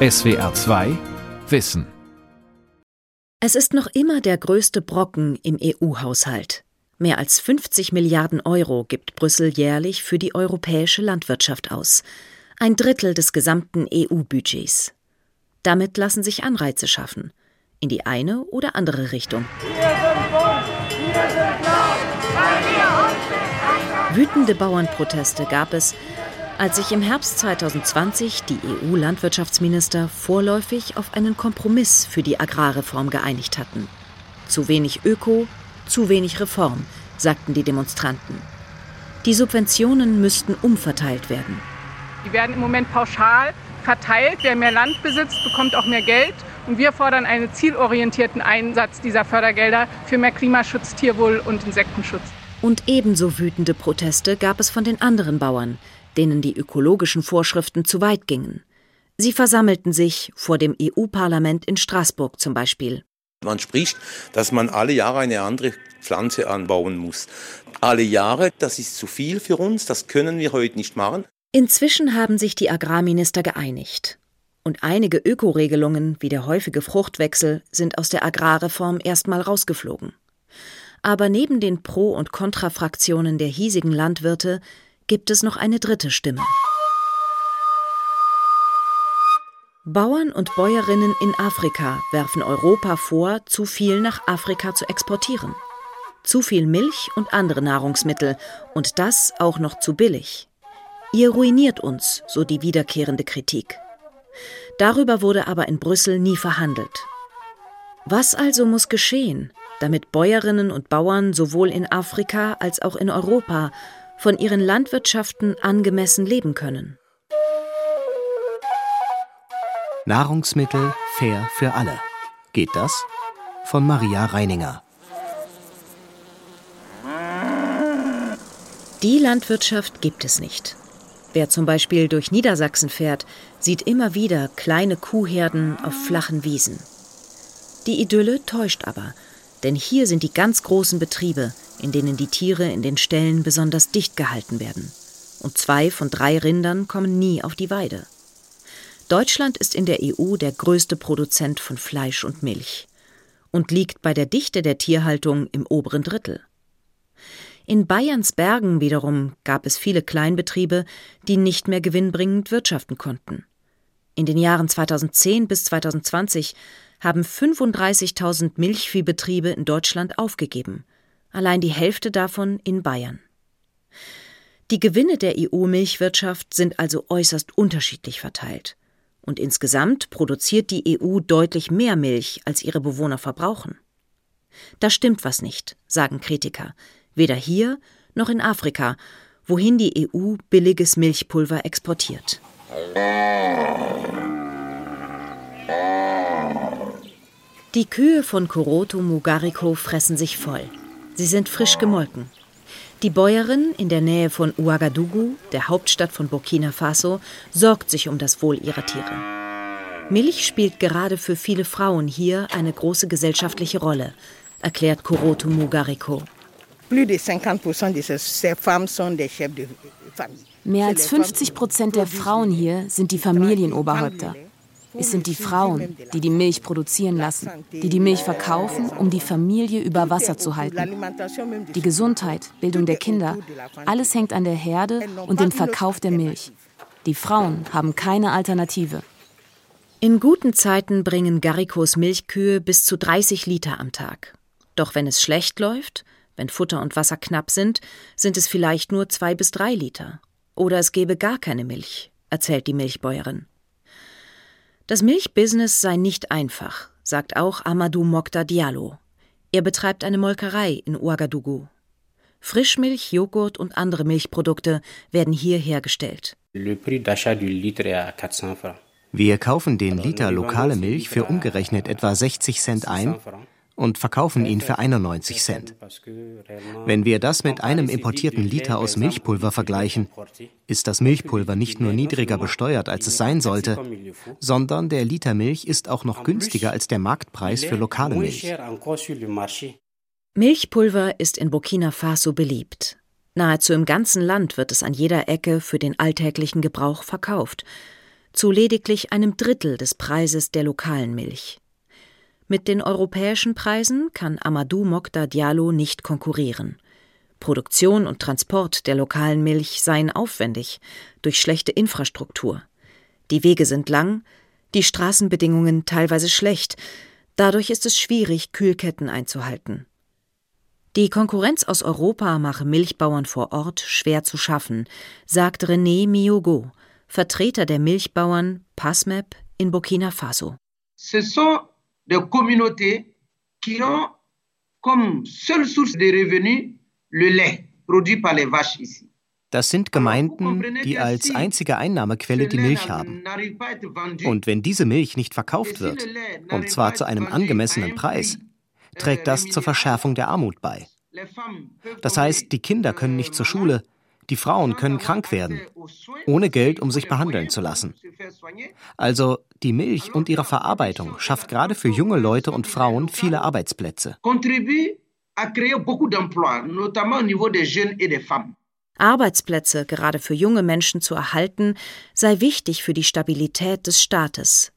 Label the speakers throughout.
Speaker 1: SWR 2 Wissen.
Speaker 2: Es ist noch immer der größte Brocken im EU-Haushalt. Mehr als 50 Milliarden Euro gibt Brüssel jährlich für die europäische Landwirtschaft aus. Ein Drittel des gesamten EU-Budgets. Damit lassen sich Anreize schaffen. In die eine oder andere Richtung. Wütende Bauernproteste gab es, als sich im Herbst 2020 die EU-Landwirtschaftsminister vorläufig auf einen Kompromiss für die Agrarreform geeinigt hatten. Zu wenig Öko, zu wenig Reform, sagten die Demonstranten. Die Subventionen müssten umverteilt werden.
Speaker 3: Die werden im Moment pauschal verteilt. Wer mehr Land besitzt, bekommt auch mehr Geld. Und wir fordern einen zielorientierten Einsatz dieser Fördergelder für mehr Klimaschutz, Tierwohl und Insektenschutz.
Speaker 2: Und ebenso wütende Proteste gab es von den anderen Bauern, denen die ökologischen Vorschriften zu weit gingen. Sie versammelten sich vor dem EU-Parlament in Straßburg zum Beispiel.
Speaker 4: Man spricht, dass man alle Jahre eine andere Pflanze anbauen muss. Alle Jahre, das ist zu viel für uns, das können wir heute nicht machen.
Speaker 2: Inzwischen haben sich die Agrarminister geeinigt. Und einige Ökoregelungen wie der häufige Fruchtwechsel sind aus der Agrarreform erstmal rausgeflogen. Aber neben den Pro- und Kontrafraktionen der hiesigen Landwirte gibt es noch eine dritte Stimme. Bauern und Bäuerinnen in Afrika werfen Europa vor, zu viel nach Afrika zu exportieren. Zu viel Milch und andere Nahrungsmittel und das auch noch zu billig. Ihr ruiniert uns, so die wiederkehrende Kritik. Darüber wurde aber in Brüssel nie verhandelt. Was also muss geschehen, damit Bäuerinnen und Bauern sowohl in Afrika als auch in Europa von ihren Landwirtschaften angemessen leben können.
Speaker 5: Nahrungsmittel fair für alle. Geht das? Von Maria Reininger.
Speaker 2: Die Landwirtschaft gibt es nicht. Wer zum Beispiel durch Niedersachsen fährt, sieht immer wieder kleine Kuhherden auf flachen Wiesen. Die Idylle täuscht aber, denn hier sind die ganz großen Betriebe, in denen die Tiere in den Ställen besonders dicht gehalten werden. Und zwei von drei Rindern kommen nie auf die Weide. Deutschland ist in der EU der größte Produzent von Fleisch und Milch und liegt bei der Dichte der Tierhaltung im oberen Drittel. In Bayerns Bergen wiederum gab es viele Kleinbetriebe, die nicht mehr gewinnbringend wirtschaften konnten. In den Jahren 2010 bis 2020 haben 35.000 Milchviehbetriebe in Deutschland aufgegeben, allein die Hälfte davon in Bayern. Die Gewinne der EU-Milchwirtschaft sind also äußerst unterschiedlich verteilt. Und insgesamt produziert die EU deutlich mehr Milch, als ihre Bewohner verbrauchen. Da stimmt was nicht, sagen Kritiker, weder hier noch in Afrika, wohin die EU billiges Milchpulver exportiert. Die Kühe von Koroto Mugariko fressen sich voll. Sie sind frisch gemolken. Die Bäuerin in der Nähe von Ouagadougou, der Hauptstadt von Burkina Faso, sorgt sich um das Wohl ihrer Tiere. Milch spielt gerade für viele Frauen hier eine große gesellschaftliche Rolle, erklärt Koroto Mugariko.
Speaker 6: Mehr als 50 Prozent der Frauen hier sind die Familienoberhäupter. Es sind die Frauen, die die Milch produzieren lassen, die die Milch verkaufen, um die Familie über Wasser zu halten. Die Gesundheit, Bildung der Kinder, alles hängt an der Herde und dem Verkauf der Milch. Die Frauen haben keine Alternative.
Speaker 2: In guten Zeiten bringen Garrikos Milchkühe bis zu 30 Liter am Tag. Doch wenn es schlecht läuft, wenn Futter und Wasser knapp sind, sind es vielleicht nur zwei bis drei Liter. Oder es gäbe gar keine Milch, erzählt die Milchbäuerin. Das Milchbusiness sei nicht einfach, sagt auch Amadou Mokta Diallo. Er betreibt eine Molkerei in Ouagadougou. Frischmilch, Joghurt und andere Milchprodukte werden hier hergestellt.
Speaker 5: Wir kaufen den Liter lokale Milch für umgerechnet etwa 60 Cent ein und verkaufen ihn für 91 Cent. Wenn wir das mit einem importierten Liter aus Milchpulver vergleichen, ist das Milchpulver nicht nur niedriger besteuert, als es sein sollte, sondern der Liter Milch ist auch noch günstiger als der Marktpreis für lokale Milch.
Speaker 2: Milchpulver ist in Burkina Faso beliebt. Nahezu im ganzen Land wird es an jeder Ecke für den alltäglichen Gebrauch verkauft. zu lediglich einem Drittel des Preises der lokalen Milch. Mit den europäischen Preisen kann Amadou Mokta Diallo nicht konkurrieren. Produktion und Transport der lokalen Milch seien aufwendig durch schlechte Infrastruktur. Die Wege sind lang, die Straßenbedingungen teilweise schlecht, dadurch ist es schwierig, Kühlketten einzuhalten. Die Konkurrenz aus Europa mache Milchbauern vor Ort schwer zu schaffen, sagt René Miogo, Vertreter der Milchbauern PASMEP in Burkina Faso.
Speaker 7: Des communautés qui ont comme seule source de revenus le lait produit par les vaches ici.
Speaker 5: Das sind Gemeinden, die als einzige Einnahmequelle die Milch haben. Und wenn diese Milch nicht verkauft wird, und zwar zu einem angemessenen Preis, trägt das zur Verschärfung der Armut bei. Das heißt, die Kinder können nicht zur Schule, die Frauen können krank werden, ohne Geld, um sich behandeln zu lassen. Also die Milch und ihre Verarbeitung schafft gerade für junge Leute und Frauen viele Arbeitsplätze.
Speaker 2: Arbeitsplätze gerade für junge Menschen zu erhalten, sei wichtig für die Stabilität des Staates.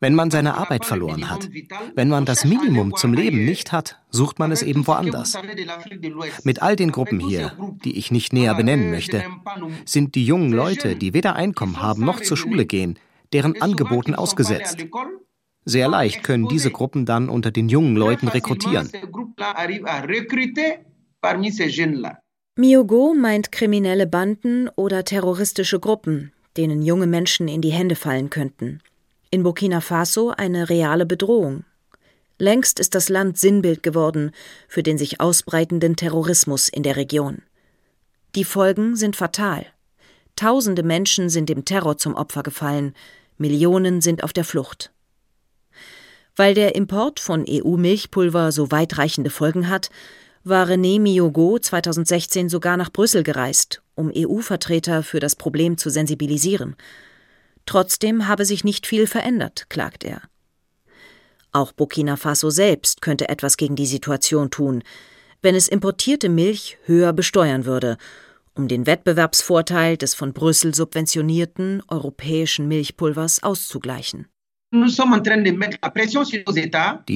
Speaker 5: Wenn man seine Arbeit verloren hat, wenn man das Minimum zum Leben nicht hat, sucht man es eben woanders. Mit all den Gruppen hier, die ich nicht näher benennen möchte, sind die jungen Leute, die weder Einkommen haben noch zur Schule gehen, deren Angeboten ausgesetzt. Sehr leicht können diese Gruppen dann unter den jungen Leuten rekrutieren.
Speaker 2: Miogo meint kriminelle Banden oder terroristische Gruppen, denen junge Menschen in die Hände fallen könnten. In Burkina Faso eine reale Bedrohung. Längst ist das Land Sinnbild geworden für den sich ausbreitenden Terrorismus in der Region. Die Folgen sind fatal. Tausende Menschen sind dem Terror zum Opfer gefallen, Millionen sind auf der Flucht. Weil der Import von EU-Milchpulver so weitreichende Folgen hat, war René Miogo 2016 sogar nach Brüssel gereist, um EU-Vertreter für das Problem zu sensibilisieren. Trotzdem habe sich nicht viel verändert, klagt er. Auch Burkina Faso selbst könnte etwas gegen die Situation tun, wenn es importierte Milch höher besteuern würde, um den Wettbewerbsvorteil des von Brüssel subventionierten europäischen Milchpulvers auszugleichen.
Speaker 5: Die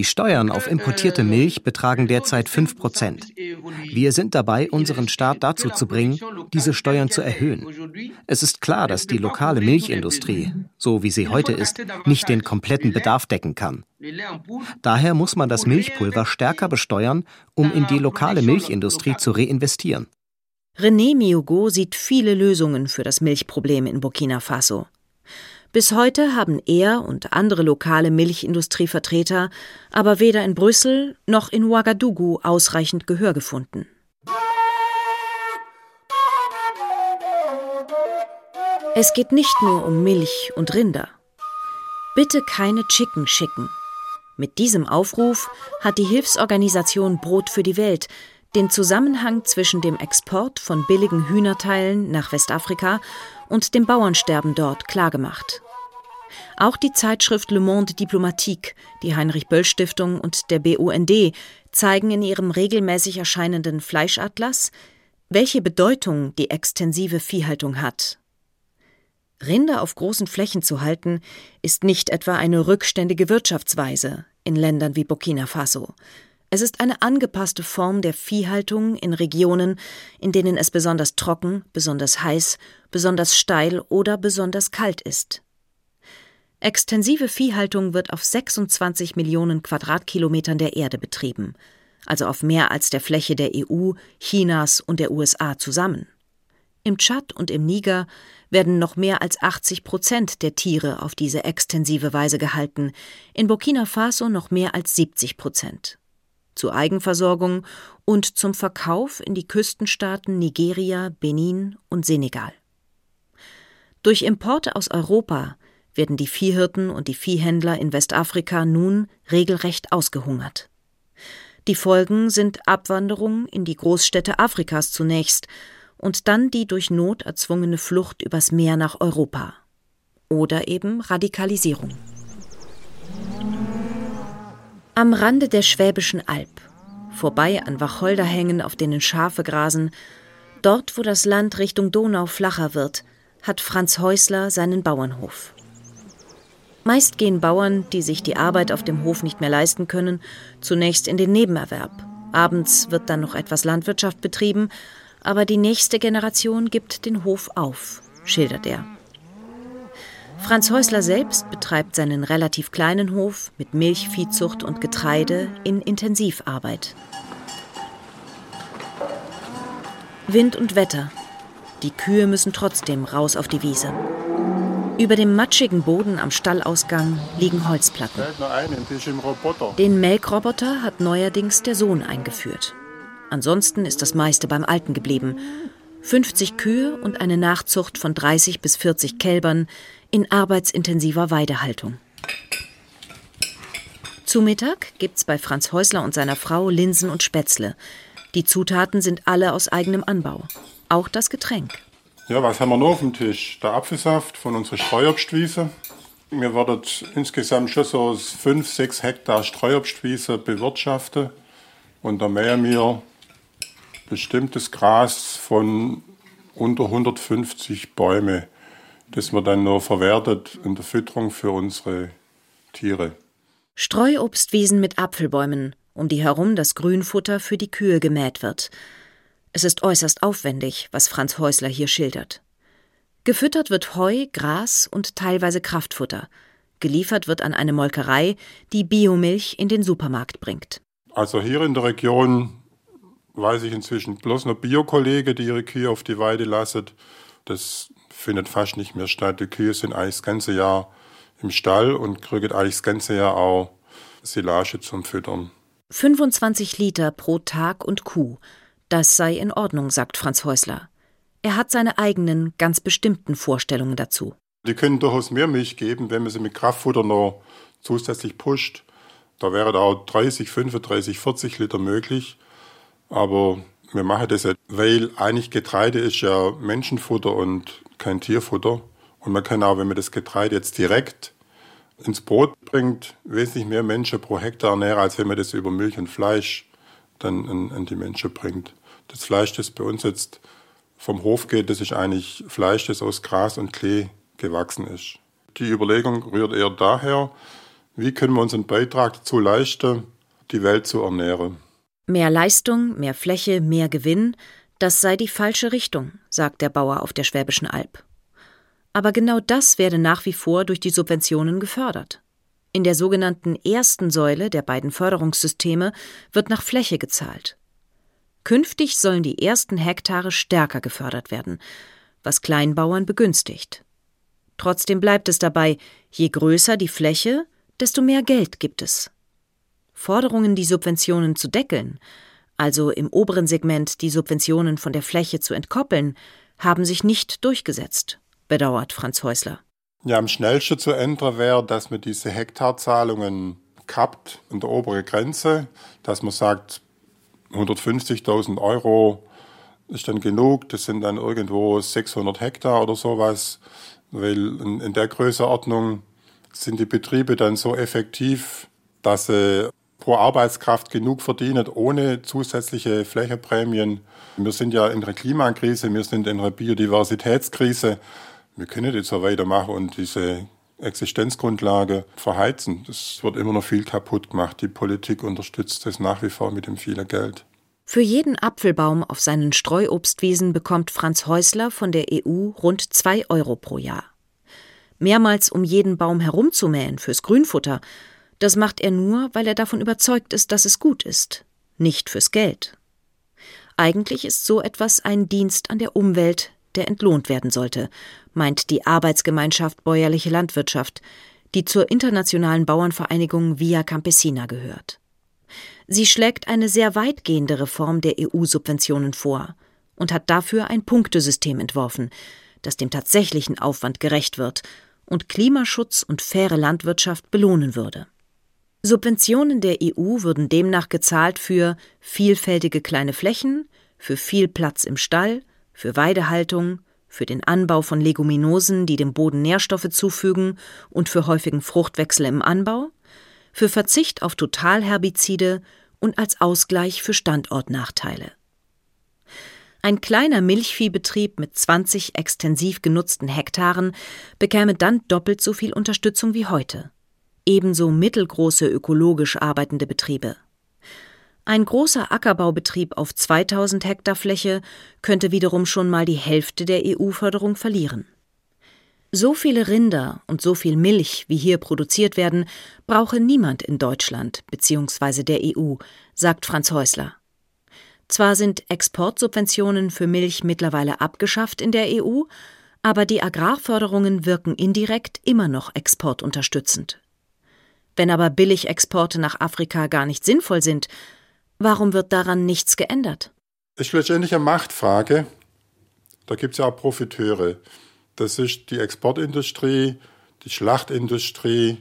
Speaker 5: Steuern auf importierte Milch betragen derzeit 5 Prozent. Wir sind dabei, unseren Staat dazu zu bringen, diese Steuern zu erhöhen. Es ist klar, dass die lokale Milchindustrie, so wie sie heute ist, nicht den kompletten Bedarf decken kann. Daher muss man das Milchpulver stärker besteuern, um in die lokale Milchindustrie zu reinvestieren.
Speaker 2: René Miogo sieht viele Lösungen für das Milchproblem in Burkina Faso. Bis heute haben er und andere lokale Milchindustrievertreter aber weder in Brüssel noch in Ouagadougou ausreichend Gehör gefunden. Es geht nicht nur um Milch und Rinder. Bitte keine Chicken schicken. Mit diesem Aufruf hat die Hilfsorganisation Brot für die Welt den Zusammenhang zwischen dem Export von billigen Hühnerteilen nach Westafrika und dem Bauernsterben dort klargemacht. Auch die Zeitschrift Le Monde Diplomatique, die Heinrich Böll Stiftung und der BUND zeigen in ihrem regelmäßig erscheinenden Fleischatlas, welche Bedeutung die extensive Viehhaltung hat. Rinder auf großen Flächen zu halten, ist nicht etwa eine rückständige Wirtschaftsweise in Ländern wie Burkina Faso. Es ist eine angepasste Form der Viehhaltung in Regionen, in denen es besonders trocken, besonders heiß, besonders steil oder besonders kalt ist. Extensive Viehhaltung wird auf 26 Millionen Quadratkilometern der Erde betrieben, also auf mehr als der Fläche der EU, Chinas und der USA zusammen. Im Tschad und im Niger werden noch mehr als 80 Prozent der Tiere auf diese extensive Weise gehalten, in Burkina Faso noch mehr als 70 Prozent. Zur Eigenversorgung und zum Verkauf in die Küstenstaaten Nigeria, Benin und Senegal. Durch Importe aus Europa werden die Viehhirten und die Viehhändler in Westafrika nun regelrecht ausgehungert. Die Folgen sind Abwanderung in die Großstädte Afrikas zunächst und dann die durch Not erzwungene Flucht übers Meer nach Europa. Oder eben Radikalisierung. Am Rande der Schwäbischen Alb, vorbei an Wacholderhängen, auf denen Schafe grasen, dort, wo das Land Richtung Donau flacher wird, hat Franz Häusler seinen Bauernhof. Meist gehen Bauern, die sich die Arbeit auf dem Hof nicht mehr leisten können, zunächst in den Nebenerwerb. Abends wird dann noch etwas Landwirtschaft betrieben, aber die nächste Generation gibt den Hof auf, schildert er. Franz Häusler selbst betreibt seinen relativ kleinen Hof mit Milch, Viehzucht und Getreide in Intensivarbeit. Wind und Wetter. Die Kühe müssen trotzdem raus auf die Wiese. Über dem matschigen Boden am Stallausgang liegen Holzplatten. Den Melkroboter hat neuerdings der Sohn eingeführt. Ansonsten ist das meiste beim Alten geblieben. 50 Kühe und eine Nachzucht von 30 bis 40 Kälbern in arbeitsintensiver Weidehaltung. Zu Mittag gibt's bei Franz Häusler und seiner Frau Linsen und Spätzle. Die Zutaten sind alle aus eigenem Anbau. Auch das Getränk.
Speaker 8: Ja, was haben wir noch auf dem Tisch? Der Apfelsaft von unserer Streuobstwiese. Wir werden insgesamt schon so 5, 6 Hektar Streuobstwiese bewirtschaften. Und da mähen wir bestimmtes Gras von unter 150 Bäume, das man dann nur verwertet in der Fütterung für unsere Tiere.
Speaker 2: Streuobstwiesen mit Apfelbäumen, um die herum das Grünfutter für die Kühe gemäht wird. Es ist äußerst aufwendig, was Franz Häusler hier schildert. Gefüttert wird Heu, Gras und teilweise Kraftfutter. Geliefert wird an eine Molkerei, die Biomilch in den Supermarkt bringt.
Speaker 8: Also hier in der Region weiß ich inzwischen bloß noch Biokollege, die ihre Kühe auf die Weide lassen. Das findet fast nicht mehr statt. Die Kühe sind eigentlich das ganze Jahr im Stall und kriegen eigentlich das ganze Jahr auch Silage zum Füttern.
Speaker 2: 25 Liter pro Tag und Kuh. Das sei in Ordnung, sagt Franz Häusler. Er hat seine eigenen, ganz bestimmten Vorstellungen dazu.
Speaker 8: Die können durchaus mehr Milch geben, wenn man sie mit Kraftfutter noch zusätzlich pusht. Da wäre da auch 30, 35, 40 Liter möglich. Aber wir machen das ja, weil eigentlich Getreide ist ja Menschenfutter und kein Tierfutter. Und man kann auch, wenn man das Getreide jetzt direkt ins Brot bringt, wesentlich mehr Menschen pro Hektar ernähren, als wenn man das über Milch und Fleisch dann an, an die Menschen bringt. Das Fleisch, das bei uns jetzt vom Hof geht, das ist eigentlich Fleisch, das aus Gras und Klee gewachsen ist. Die Überlegung rührt eher daher, wie können wir unseren Beitrag dazu leisten, die Welt zu ernähren.
Speaker 2: Mehr Leistung, mehr Fläche, mehr Gewinn, das sei die falsche Richtung, sagt der Bauer auf der Schwäbischen Alb. Aber genau das werde nach wie vor durch die Subventionen gefördert. In der sogenannten ersten Säule der beiden Förderungssysteme wird nach Fläche gezahlt. Künftig sollen die ersten Hektare stärker gefördert werden, was Kleinbauern begünstigt. Trotzdem bleibt es dabei, je größer die Fläche, desto mehr Geld gibt es. Forderungen, die Subventionen zu deckeln, also im oberen Segment die Subventionen von der Fläche zu entkoppeln, haben sich nicht durchgesetzt, bedauert Franz Häusler.
Speaker 8: Ja, am schnellsten zu ändern wäre, dass man diese Hektarzahlungen kappt an der oberen Grenze, dass man sagt, 150.000 Euro ist dann genug, das sind dann irgendwo 600 Hektar oder sowas, weil in, in der Größenordnung sind die Betriebe dann so effektiv, dass sie pro Arbeitskraft genug verdienen, ohne zusätzliche Flächenprämien. Wir sind ja in einer Klimakrise, wir sind in einer Biodiversitätskrise wir können jetzt so weitermachen und diese Existenzgrundlage verheizen. Das wird immer noch viel kaputt gemacht. Die Politik unterstützt das nach wie vor mit dem vielen Geld.
Speaker 2: Für jeden Apfelbaum auf seinen Streuobstwiesen bekommt Franz Häusler von der EU rund zwei Euro pro Jahr. Mehrmals um jeden Baum herumzumähen fürs Grünfutter, das macht er nur, weil er davon überzeugt ist, dass es gut ist, nicht fürs Geld. Eigentlich ist so etwas ein Dienst an der Umwelt, der entlohnt werden sollte, meint die Arbeitsgemeinschaft Bäuerliche Landwirtschaft, die zur internationalen Bauernvereinigung Via Campesina gehört. Sie schlägt eine sehr weitgehende Reform der EU-Subventionen vor und hat dafür ein Punktesystem entworfen, das dem tatsächlichen Aufwand gerecht wird und Klimaschutz und faire Landwirtschaft belohnen würde. Subventionen der EU würden demnach gezahlt für vielfältige kleine Flächen, für viel Platz im Stall, für Weidehaltung, für den Anbau von Leguminosen, die dem Boden Nährstoffe zufügen und für häufigen Fruchtwechsel im Anbau, für Verzicht auf Totalherbizide und als Ausgleich für Standortnachteile. Ein kleiner Milchviehbetrieb mit 20 extensiv genutzten Hektaren bekäme dann doppelt so viel Unterstützung wie heute. Ebenso mittelgroße ökologisch arbeitende Betriebe. Ein großer Ackerbaubetrieb auf 2000 Hektar Fläche könnte wiederum schon mal die Hälfte der EU-Förderung verlieren. So viele Rinder und so viel Milch, wie hier produziert werden, brauche niemand in Deutschland bzw. der EU, sagt Franz Häusler. Zwar sind Exportsubventionen für Milch mittlerweile abgeschafft in der EU, aber die Agrarförderungen wirken indirekt immer noch exportunterstützend. Wenn aber Billigexporte nach Afrika gar nicht sinnvoll sind, Warum wird daran nichts geändert?
Speaker 8: Es ist letztendlich eine Machtfrage. Da gibt es ja auch Profiteure. Das ist die Exportindustrie, die Schlachtindustrie,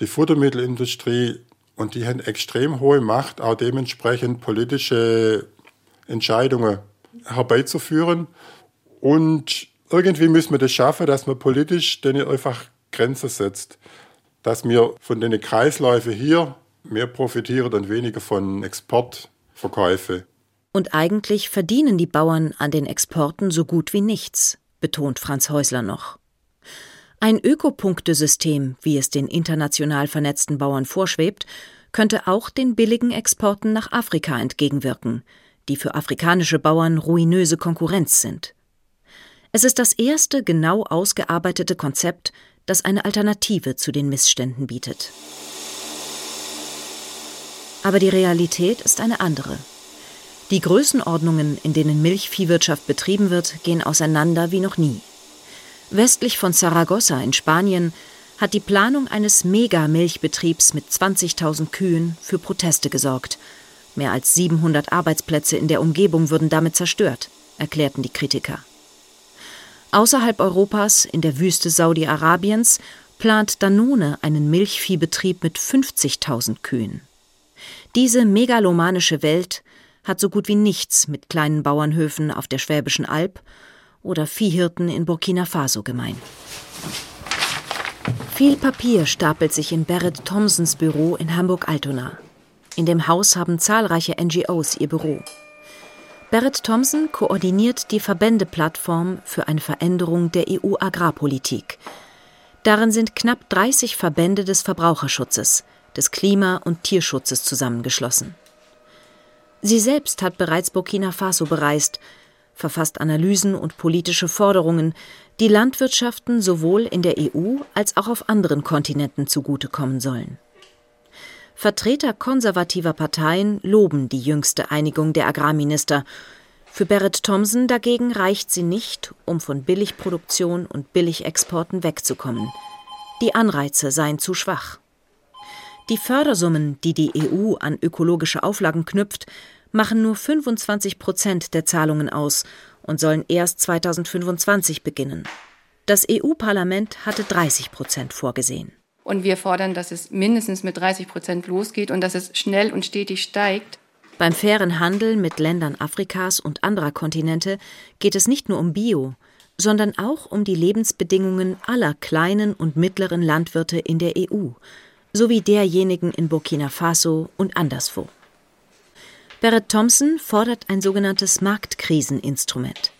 Speaker 8: die Futtermittelindustrie und die haben extrem hohe Macht, auch dementsprechend politische Entscheidungen herbeizuführen. Und irgendwie müssen wir das schaffen, dass man politisch denen einfach Grenzen setzt. Dass wir von den Kreisläufen hier mehr profitieren und weniger von Exportverkäufe.
Speaker 2: Und eigentlich verdienen die Bauern an den Exporten so gut wie nichts, betont Franz Häusler noch. Ein Ökopunktesystem, wie es den international vernetzten Bauern vorschwebt, könnte auch den billigen Exporten nach Afrika entgegenwirken, die für afrikanische Bauern ruinöse Konkurrenz sind. Es ist das erste genau ausgearbeitete Konzept, das eine Alternative zu den Missständen bietet. Aber die Realität ist eine andere. Die Größenordnungen, in denen Milchviehwirtschaft betrieben wird, gehen auseinander wie noch nie. Westlich von Saragossa in Spanien hat die Planung eines Mega-Milchbetriebs mit 20.000 Kühen für Proteste gesorgt. Mehr als 700 Arbeitsplätze in der Umgebung würden damit zerstört, erklärten die Kritiker. Außerhalb Europas, in der Wüste Saudi-Arabiens, plant Danone einen Milchviehbetrieb mit 50.000 Kühen. Diese megalomanische Welt hat so gut wie nichts mit kleinen Bauernhöfen auf der Schwäbischen Alb oder Viehhirten in Burkina Faso gemein. Viel Papier stapelt sich in Barrett Thompsons Büro in Hamburg-Altona. In dem Haus haben zahlreiche NGOs ihr Büro. Barrett Thompson koordiniert die Verbändeplattform für eine Veränderung der EU-Agrarpolitik. Darin sind knapp 30 Verbände des Verbraucherschutzes – des Klima- und Tierschutzes zusammengeschlossen. Sie selbst hat bereits Burkina Faso bereist, verfasst Analysen und politische Forderungen, die Landwirtschaften sowohl in der EU als auch auf anderen Kontinenten zugutekommen sollen. Vertreter konservativer Parteien loben die jüngste Einigung der Agrarminister. Für Barrett Thompson dagegen reicht sie nicht, um von Billigproduktion und Billigexporten wegzukommen. Die Anreize seien zu schwach. Die Fördersummen, die die EU an ökologische Auflagen knüpft, machen nur 25 Prozent der Zahlungen aus und sollen erst 2025 beginnen. Das EU-Parlament hatte 30 Prozent vorgesehen.
Speaker 9: Und wir fordern, dass es mindestens mit 30 Prozent losgeht und dass es schnell und stetig steigt.
Speaker 2: Beim fairen Handel mit Ländern Afrikas und anderer Kontinente geht es nicht nur um Bio, sondern auch um die Lebensbedingungen aller kleinen und mittleren Landwirte in der EU, sowie derjenigen in Burkina Faso und anderswo. Barrett Thompson fordert ein sogenanntes Marktkriseninstrument.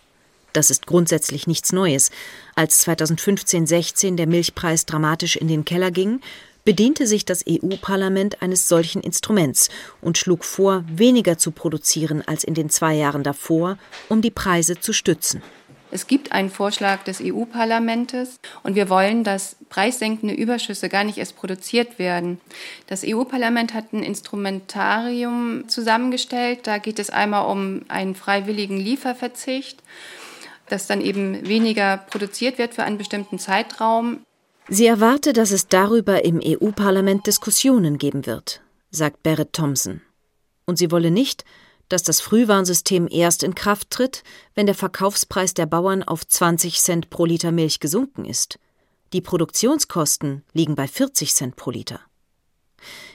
Speaker 2: Das ist grundsätzlich nichts Neues. Als 2015-16 der Milchpreis dramatisch in den Keller ging, bediente sich das EU-Parlament eines solchen Instruments und schlug vor, weniger zu produzieren als in den zwei Jahren davor, um die Preise zu stützen.
Speaker 9: Es gibt einen Vorschlag des EU-Parlaments und wir wollen, dass preissenkende Überschüsse gar nicht erst produziert werden. Das EU-Parlament hat ein Instrumentarium zusammengestellt. Da geht es einmal um einen freiwilligen Lieferverzicht, dass dann eben weniger produziert wird für einen bestimmten Zeitraum.
Speaker 2: Sie erwarte, dass es darüber im EU-Parlament Diskussionen geben wird, sagt Barrett Thompson. Und sie wolle nicht, dass das Frühwarnsystem erst in Kraft tritt, wenn der Verkaufspreis der Bauern auf 20 Cent pro Liter Milch gesunken ist. Die Produktionskosten liegen bei 40 Cent pro Liter.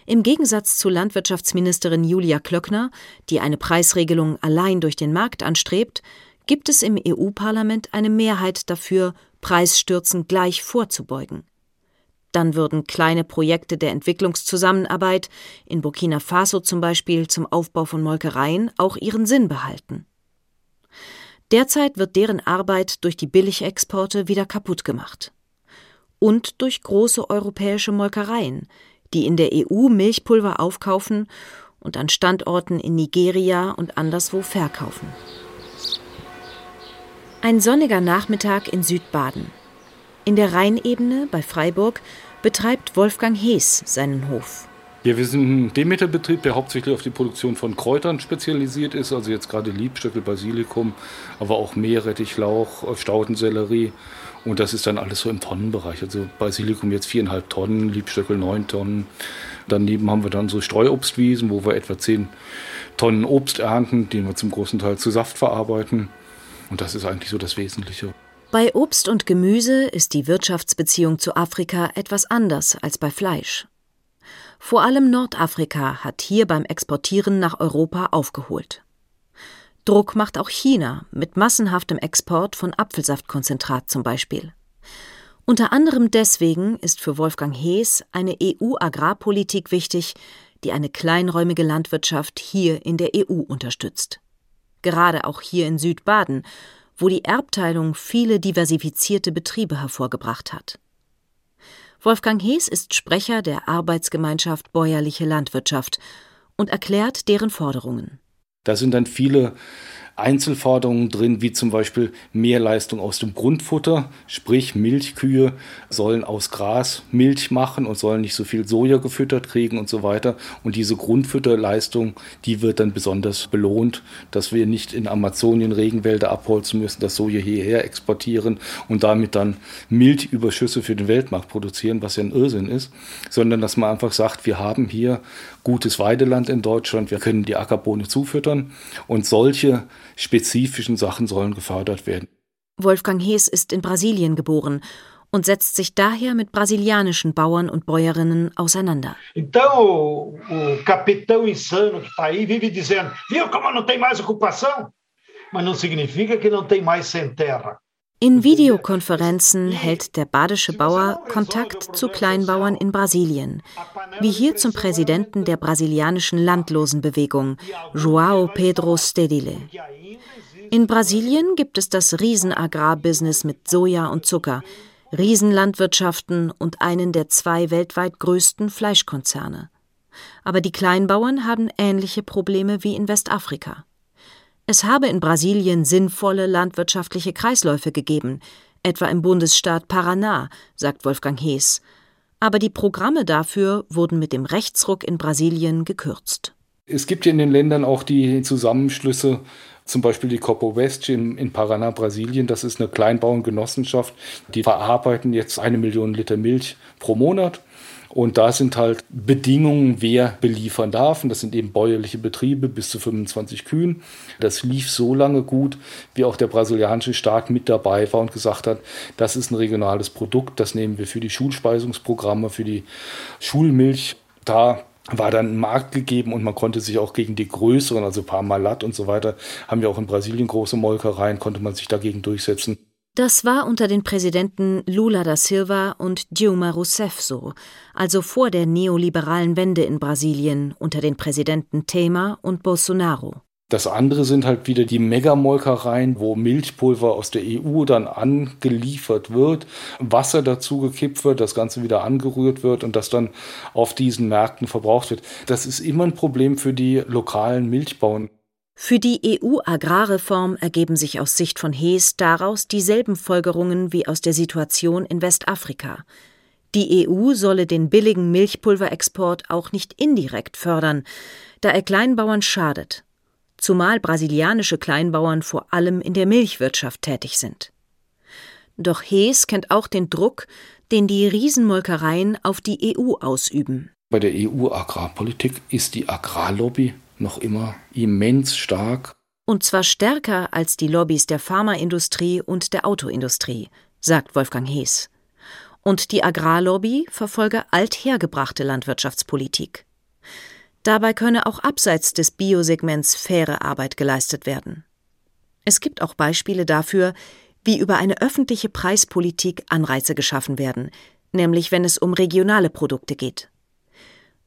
Speaker 2: Im Gegensatz zu Landwirtschaftsministerin Julia Klöckner, die eine Preisregelung allein durch den Markt anstrebt, gibt es im EU-Parlament eine Mehrheit dafür, Preisstürzen gleich vorzubeugen. Dann würden kleine Projekte der Entwicklungszusammenarbeit, in Burkina Faso zum Beispiel zum Aufbau von Molkereien, auch ihren Sinn behalten. Derzeit wird deren Arbeit durch die Billigexporte wieder kaputt gemacht. Und durch große europäische Molkereien, die in der EU Milchpulver aufkaufen und an Standorten in Nigeria und anderswo verkaufen. Ein sonniger Nachmittag in Südbaden. In der Rheinebene bei Freiburg betreibt Wolfgang Hees seinen Hof.
Speaker 10: Ja, wir sind ein Demeterbetrieb, der hauptsächlich auf die Produktion von Kräutern spezialisiert ist, also jetzt gerade Liebstöckel, Basilikum, aber auch Meerrettich, Lauch, Staudensellerie und das ist dann alles so im Tonnenbereich. Also Basilikum jetzt viereinhalb Tonnen, Liebstöckel neun Tonnen. Daneben haben wir dann so Streuobstwiesen, wo wir etwa zehn Tonnen Obst ernten, die wir zum großen Teil zu Saft verarbeiten. Und das ist eigentlich so das Wesentliche.
Speaker 2: Bei Obst und Gemüse ist die Wirtschaftsbeziehung zu Afrika etwas anders als bei Fleisch. Vor allem Nordafrika hat hier beim Exportieren nach Europa aufgeholt. Druck macht auch China mit massenhaftem Export von Apfelsaftkonzentrat zum Beispiel. Unter anderem deswegen ist für Wolfgang Hees eine EU-Agrarpolitik wichtig, die eine kleinräumige Landwirtschaft hier in der EU unterstützt. Gerade auch hier in Südbaden, wo die Erbteilung viele diversifizierte Betriebe hervorgebracht hat. Wolfgang Hees ist Sprecher der Arbeitsgemeinschaft Bäuerliche Landwirtschaft und erklärt deren Forderungen.
Speaker 10: Da sind dann viele Einzelforderungen drin, wie zum Beispiel mehr Leistung aus dem Grundfutter, sprich Milchkühe sollen aus Gras Milch machen und sollen nicht so viel Soja gefüttert kriegen und so weiter. Und diese Grundfutterleistung, die wird dann besonders belohnt, dass wir nicht in Amazonien Regenwälder abholzen müssen, das Soja hierher exportieren und damit dann Milchüberschüsse für den Weltmarkt produzieren, was ja ein Irrsinn ist, sondern dass man einfach sagt, wir haben hier gutes Weideland in Deutschland, wir können die Ackerbohne zufüttern und solche spezifischen Sachen sollen gefördert werden.
Speaker 2: Wolfgang Hees ist in Brasilien geboren und setzt sich daher mit brasilianischen Bauern und Bäuerinnen auseinander.
Speaker 11: Então, o capitão insano que está aí vive dizendo: viu como não tem mais ocupação? Mas não significa que não tem mais sem terra.
Speaker 2: In Videokonferenzen hält der badische Bauer Kontakt zu Kleinbauern in Brasilien, wie hier zum Präsidenten der brasilianischen Landlosenbewegung, João Pedro Stedile. In Brasilien gibt es das Riesenagrarbusiness mit Soja und Zucker, Riesenlandwirtschaften und einen der zwei weltweit größten Fleischkonzerne. Aber die Kleinbauern haben ähnliche Probleme wie in Westafrika. Es habe in Brasilien sinnvolle landwirtschaftliche Kreisläufe gegeben, etwa im Bundesstaat Paraná, sagt Wolfgang Hees. Aber die Programme dafür wurden mit dem Rechtsruck in Brasilien gekürzt.
Speaker 10: Es gibt ja in den Ländern auch die Zusammenschlüsse, zum Beispiel die Copo West in, in Paraná, Brasilien. Das ist eine Kleinbauerngenossenschaft. Die verarbeiten jetzt eine Million Liter Milch pro Monat und da sind halt Bedingungen, wer beliefern darf. Und das sind eben bäuerliche Betriebe bis zu 25 Kühen. Das lief so lange gut, wie auch der brasilianische Staat mit dabei war und gesagt hat, das ist ein regionales Produkt, das nehmen wir für die Schulspeisungsprogramme, für die Schulmilch. Da war dann ein Markt gegeben und man konnte sich auch gegen die größeren, also Parmalat und so weiter, haben wir auch in Brasilien große Molkereien, konnte man sich dagegen durchsetzen.
Speaker 2: Das war unter den Präsidenten Lula da Silva und Dilma Rousseff so, also vor der neoliberalen Wende in Brasilien unter den Präsidenten Temer und Bolsonaro.
Speaker 10: Das andere sind halt wieder die Megamolkereien, wo Milchpulver aus der EU dann angeliefert wird, Wasser dazugekippt wird, das Ganze wieder angerührt wird und das dann auf diesen Märkten verbraucht wird. Das ist immer ein Problem für die lokalen Milchbauern.
Speaker 2: Für die EU-Agrarreform ergeben sich aus Sicht von Hees daraus dieselben Folgerungen wie aus der Situation in Westafrika. Die EU solle den billigen Milchpulverexport auch nicht indirekt fördern, da er Kleinbauern schadet, zumal brasilianische Kleinbauern vor allem in der Milchwirtschaft tätig sind. Doch Hees kennt auch den Druck, den die Riesenmolkereien auf die EU ausüben.
Speaker 10: Bei der EU-Agrarpolitik ist die Agrarlobby noch immer immens stark.
Speaker 2: Und zwar stärker als die Lobbys der Pharmaindustrie und der Autoindustrie, sagt Wolfgang Hees. Und die Agrarlobby verfolge althergebrachte Landwirtschaftspolitik. Dabei könne auch abseits des Biosegments faire Arbeit geleistet werden. Es gibt auch Beispiele dafür, wie über eine öffentliche Preispolitik Anreize geschaffen werden, nämlich wenn es um regionale Produkte geht.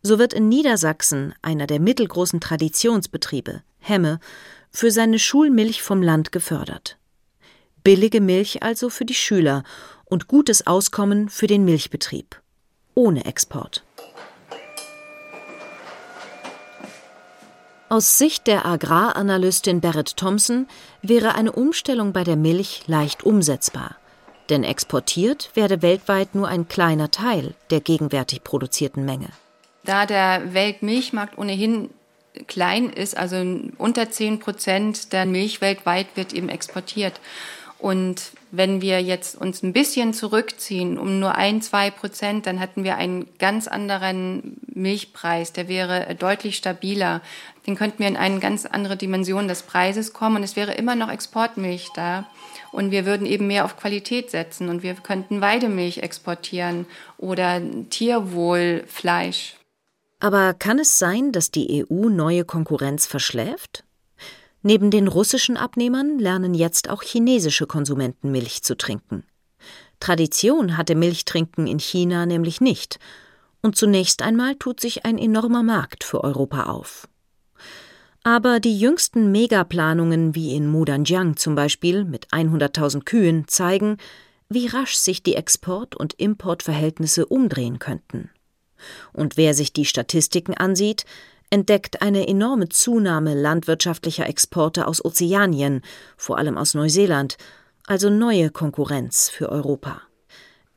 Speaker 2: So wird in Niedersachsen einer der mittelgroßen Traditionsbetriebe, Hemme, für seine Schulmilch vom Land gefördert. Billige Milch also für die Schüler und gutes Auskommen für den Milchbetrieb. Ohne Export. Aus Sicht der Agraranalystin Berit Thompson wäre eine Umstellung bei der Milch leicht umsetzbar. Denn exportiert werde weltweit nur ein kleiner Teil der gegenwärtig produzierten Menge.
Speaker 9: Da der Weltmilchmarkt ohnehin klein ist, also unter 10 Prozent der Milch weltweit wird eben exportiert. Und wenn wir jetzt uns ein bisschen zurückziehen, um nur ein, zwei Prozent, dann hätten wir einen ganz anderen Milchpreis. Der wäre deutlich stabiler. Den könnten wir in eine ganz andere Dimension des Preises kommen und es wäre immer noch Exportmilch da. Und wir würden eben mehr auf Qualität setzen und wir könnten Weidemilch exportieren oder Tierwohlfleisch.
Speaker 2: Aber kann es sein, dass die EU neue Konkurrenz verschläft? Neben den russischen Abnehmern lernen jetzt auch chinesische Konsumenten Milch zu trinken. Tradition hatte Milchtrinken in China nämlich nicht, und zunächst einmal tut sich ein enormer Markt für Europa auf. Aber die jüngsten Megaplanungen wie in Mudanjiang zum Beispiel mit 100.000 Kühen zeigen, wie rasch sich die Export- und Importverhältnisse umdrehen könnten. Und wer sich die Statistiken ansieht, entdeckt eine enorme Zunahme landwirtschaftlicher Exporte aus Ozeanien, vor allem aus Neuseeland, also neue Konkurrenz für Europa.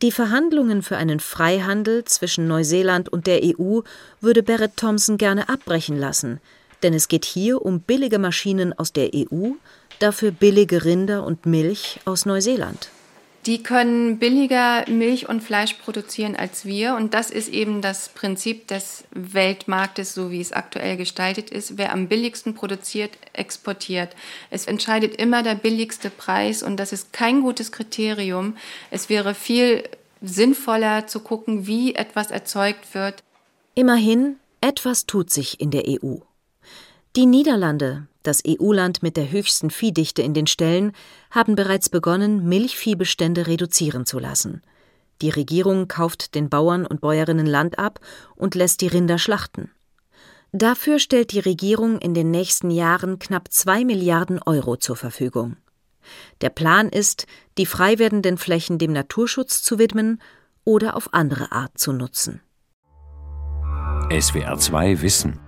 Speaker 2: Die Verhandlungen für einen Freihandel zwischen Neuseeland und der EU würde Barrett Thompson gerne abbrechen lassen, denn es geht hier um billige Maschinen aus der EU, dafür billige Rinder und Milch aus Neuseeland.
Speaker 9: Die können billiger Milch und Fleisch produzieren als wir. Und das ist eben das Prinzip des Weltmarktes, so wie es aktuell gestaltet ist. Wer am billigsten produziert, exportiert. Es entscheidet immer der billigste Preis und das ist kein gutes Kriterium. Es wäre viel sinnvoller zu gucken, wie etwas erzeugt wird.
Speaker 2: Immerhin, etwas tut sich in der EU. Die Niederlande, das EU-Land mit der höchsten Viehdichte in den Ställen, haben bereits begonnen, Milchviehbestände reduzieren zu lassen. Die Regierung kauft den Bauern und Bäuerinnen Land ab und lässt die Rinder schlachten. Dafür stellt die Regierung in den nächsten Jahren knapp zwei Milliarden Euro zur Verfügung. Der Plan ist, die frei werdenden Flächen dem Naturschutz zu widmen oder auf andere Art zu nutzen.
Speaker 1: SWR 2 Wissen